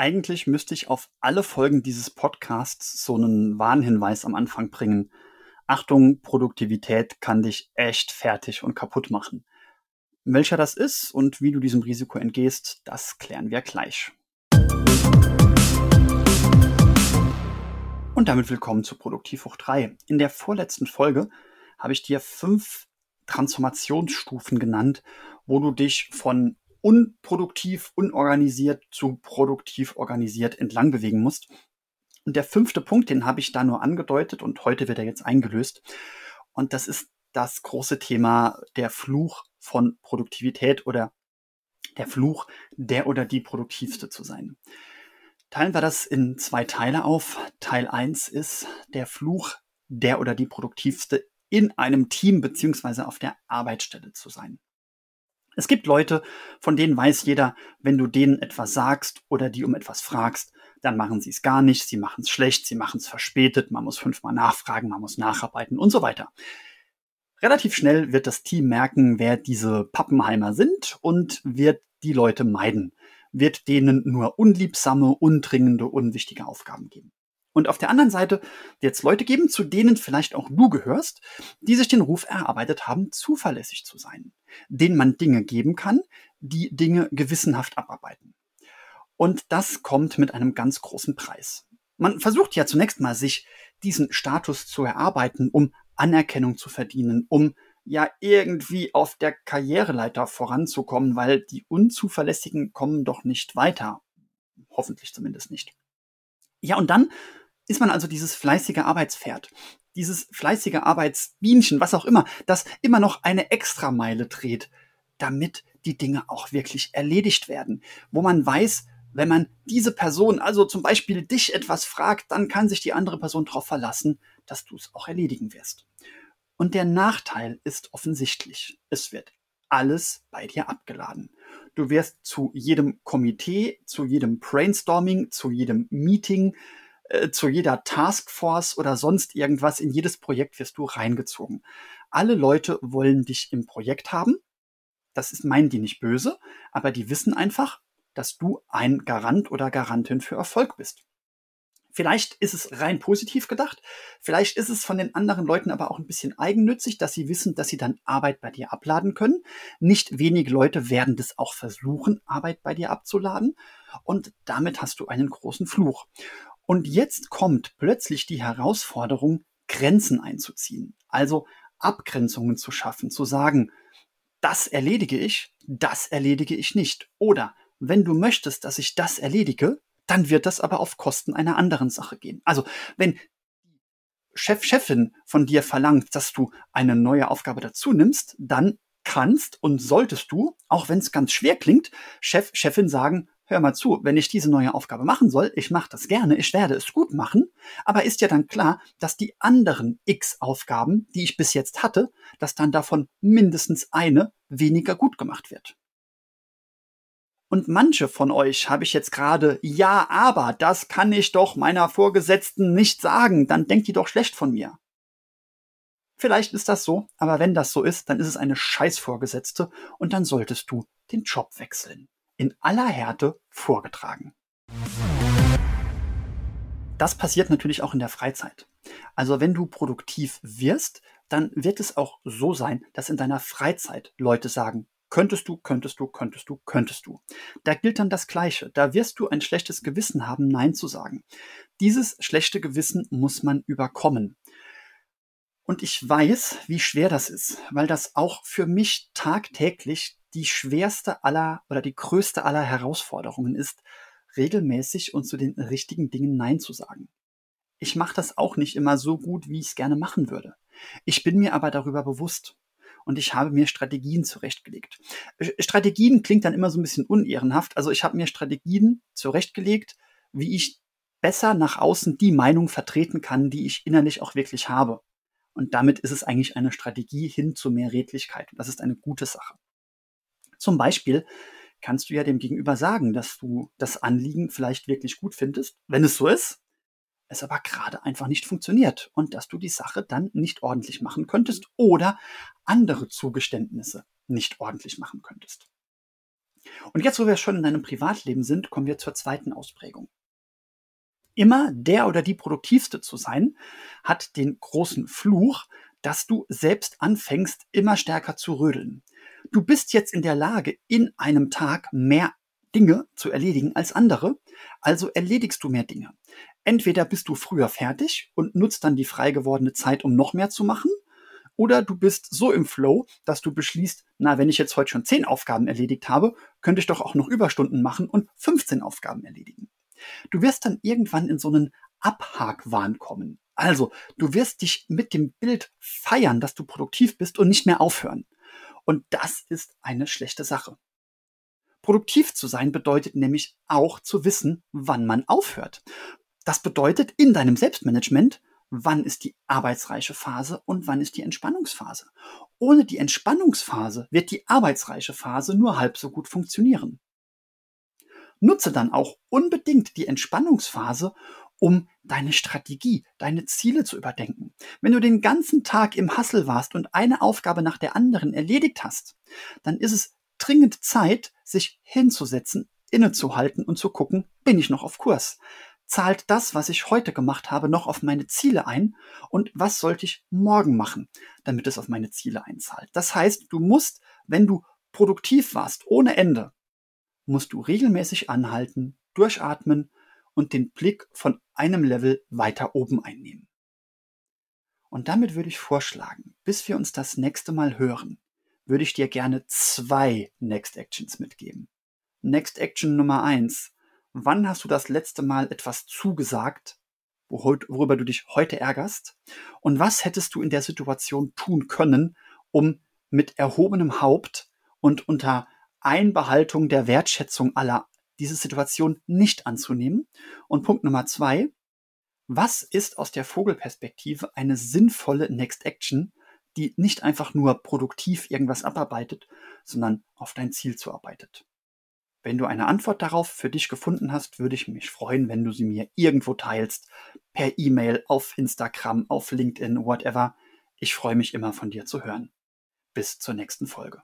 Eigentlich müsste ich auf alle Folgen dieses Podcasts so einen Warnhinweis am Anfang bringen. Achtung, Produktivität kann dich echt fertig und kaputt machen. Welcher das ist und wie du diesem Risiko entgehst, das klären wir gleich. Und damit willkommen zu Produktiv hoch 3. In der vorletzten Folge habe ich dir fünf Transformationsstufen genannt, wo du dich von unproduktiv, unorganisiert zu produktiv organisiert entlang bewegen musst. Und der fünfte Punkt, den habe ich da nur angedeutet und heute wird er jetzt eingelöst. Und das ist das große Thema der Fluch von Produktivität oder der Fluch, der oder die produktivste zu sein. Teilen wir das in zwei Teile auf. Teil eins ist der Fluch, der oder die produktivste in einem Team beziehungsweise auf der Arbeitsstelle zu sein. Es gibt Leute, von denen weiß jeder, wenn du denen etwas sagst oder die um etwas fragst, dann machen sie es gar nicht, sie machen es schlecht, sie machen es verspätet, man muss fünfmal nachfragen, man muss nacharbeiten und so weiter. Relativ schnell wird das Team merken, wer diese Pappenheimer sind und wird die Leute meiden, wird denen nur unliebsame, undringende, unwichtige Aufgaben geben. Und auf der anderen Seite es Leute geben, zu denen vielleicht auch du gehörst, die sich den Ruf erarbeitet haben, zuverlässig zu sein, denen man Dinge geben kann, die Dinge gewissenhaft abarbeiten. Und das kommt mit einem ganz großen Preis. Man versucht ja zunächst mal, sich diesen Status zu erarbeiten, um Anerkennung zu verdienen, um ja irgendwie auf der Karriereleiter voranzukommen, weil die Unzuverlässigen kommen doch nicht weiter. Hoffentlich zumindest nicht. Ja, und dann ist man also dieses fleißige Arbeitspferd, dieses fleißige Arbeitsbienchen, was auch immer, das immer noch eine Extrameile dreht, damit die Dinge auch wirklich erledigt werden, wo man weiß, wenn man diese Person, also zum Beispiel dich etwas fragt, dann kann sich die andere Person darauf verlassen, dass du es auch erledigen wirst. Und der Nachteil ist offensichtlich. Es wird alles bei dir abgeladen. Du wirst zu jedem Komitee, zu jedem Brainstorming, zu jedem Meeting, äh, zu jeder Taskforce oder sonst irgendwas, in jedes Projekt wirst du reingezogen. Alle Leute wollen dich im Projekt haben. Das ist, meinen die nicht böse, aber die wissen einfach, dass du ein Garant oder Garantin für Erfolg bist. Vielleicht ist es rein positiv gedacht. Vielleicht ist es von den anderen Leuten aber auch ein bisschen eigennützig, dass sie wissen, dass sie dann Arbeit bei dir abladen können. Nicht wenige Leute werden das auch versuchen, Arbeit bei dir abzuladen. Und damit hast du einen großen Fluch. Und jetzt kommt plötzlich die Herausforderung, Grenzen einzuziehen. Also Abgrenzungen zu schaffen, zu sagen, das erledige ich, das erledige ich nicht. Oder wenn du möchtest, dass ich das erledige, dann wird das aber auf Kosten einer anderen Sache gehen. Also wenn Chef, Chefin von dir verlangt, dass du eine neue Aufgabe dazu nimmst, dann kannst und solltest du, auch wenn es ganz schwer klingt, Chef, Chefin sagen, hör mal zu, wenn ich diese neue Aufgabe machen soll, ich mache das gerne, ich werde es gut machen, aber ist ja dann klar, dass die anderen x Aufgaben, die ich bis jetzt hatte, dass dann davon mindestens eine weniger gut gemacht wird. Und manche von euch habe ich jetzt gerade, ja, aber das kann ich doch meiner Vorgesetzten nicht sagen, dann denkt die doch schlecht von mir. Vielleicht ist das so, aber wenn das so ist, dann ist es eine Scheißvorgesetzte und dann solltest du den Job wechseln in aller Härte vorgetragen. Das passiert natürlich auch in der Freizeit. Also wenn du produktiv wirst, dann wird es auch so sein, dass in deiner Freizeit Leute sagen, könntest du, könntest du, könntest du, könntest du. Da gilt dann das Gleiche. Da wirst du ein schlechtes Gewissen haben, Nein zu sagen. Dieses schlechte Gewissen muss man überkommen. Und ich weiß, wie schwer das ist, weil das auch für mich tagtäglich die schwerste aller oder die größte aller Herausforderungen ist, regelmäßig und zu den richtigen Dingen Nein zu sagen. Ich mache das auch nicht immer so gut, wie ich es gerne machen würde. Ich bin mir aber darüber bewusst und ich habe mir Strategien zurechtgelegt. Strategien klingt dann immer so ein bisschen unehrenhaft. Also ich habe mir Strategien zurechtgelegt, wie ich besser nach außen die Meinung vertreten kann, die ich innerlich auch wirklich habe. Und damit ist es eigentlich eine Strategie hin zu mehr Redlichkeit. Und das ist eine gute Sache. Zum Beispiel kannst du ja dem Gegenüber sagen, dass du das Anliegen vielleicht wirklich gut findest, wenn es so ist, es aber gerade einfach nicht funktioniert und dass du die Sache dann nicht ordentlich machen könntest oder andere Zugeständnisse nicht ordentlich machen könntest. Und jetzt, wo wir schon in deinem Privatleben sind, kommen wir zur zweiten Ausprägung. Immer der oder die produktivste zu sein, hat den großen Fluch, dass du selbst anfängst, immer stärker zu rödeln. Du bist jetzt in der Lage, in einem Tag mehr Dinge zu erledigen als andere, also erledigst du mehr Dinge. Entweder bist du früher fertig und nutzt dann die frei gewordene Zeit, um noch mehr zu machen, oder du bist so im Flow, dass du beschließt, na, wenn ich jetzt heute schon 10 Aufgaben erledigt habe, könnte ich doch auch noch Überstunden machen und 15 Aufgaben erledigen. Du wirst dann irgendwann in so einen Abhakwahn kommen. Also, du wirst dich mit dem Bild feiern, dass du produktiv bist und nicht mehr aufhören. Und das ist eine schlechte Sache. Produktiv zu sein bedeutet nämlich auch zu wissen, wann man aufhört. Das bedeutet in deinem Selbstmanagement, wann ist die arbeitsreiche Phase und wann ist die Entspannungsphase. Ohne die Entspannungsphase wird die arbeitsreiche Phase nur halb so gut funktionieren. Nutze dann auch unbedingt die Entspannungsphase, um deine Strategie, deine Ziele zu überdenken. Wenn du den ganzen Tag im Hassel warst und eine Aufgabe nach der anderen erledigt hast, dann ist es dringend Zeit, sich hinzusetzen, innezuhalten und zu gucken, bin ich noch auf Kurs? Zahlt das, was ich heute gemacht habe, noch auf meine Ziele ein? Und was sollte ich morgen machen, damit es auf meine Ziele einzahlt? Das heißt, du musst, wenn du produktiv warst, ohne Ende, musst du regelmäßig anhalten, durchatmen und den Blick von einem Level weiter oben einnehmen. Und damit würde ich vorschlagen, bis wir uns das nächste Mal hören, würde ich dir gerne zwei Next Actions mitgeben. Next Action Nummer eins. Wann hast du das letzte Mal etwas zugesagt, worüber du dich heute ärgerst? Und was hättest du in der Situation tun können, um mit erhobenem Haupt und unter Einbehaltung der Wertschätzung aller diese Situation nicht anzunehmen. Und Punkt Nummer zwei, was ist aus der Vogelperspektive eine sinnvolle Next Action, die nicht einfach nur produktiv irgendwas abarbeitet, sondern auf dein Ziel zuarbeitet? Wenn du eine Antwort darauf für dich gefunden hast, würde ich mich freuen, wenn du sie mir irgendwo teilst, per E-Mail, auf Instagram, auf LinkedIn, whatever. Ich freue mich immer von dir zu hören. Bis zur nächsten Folge.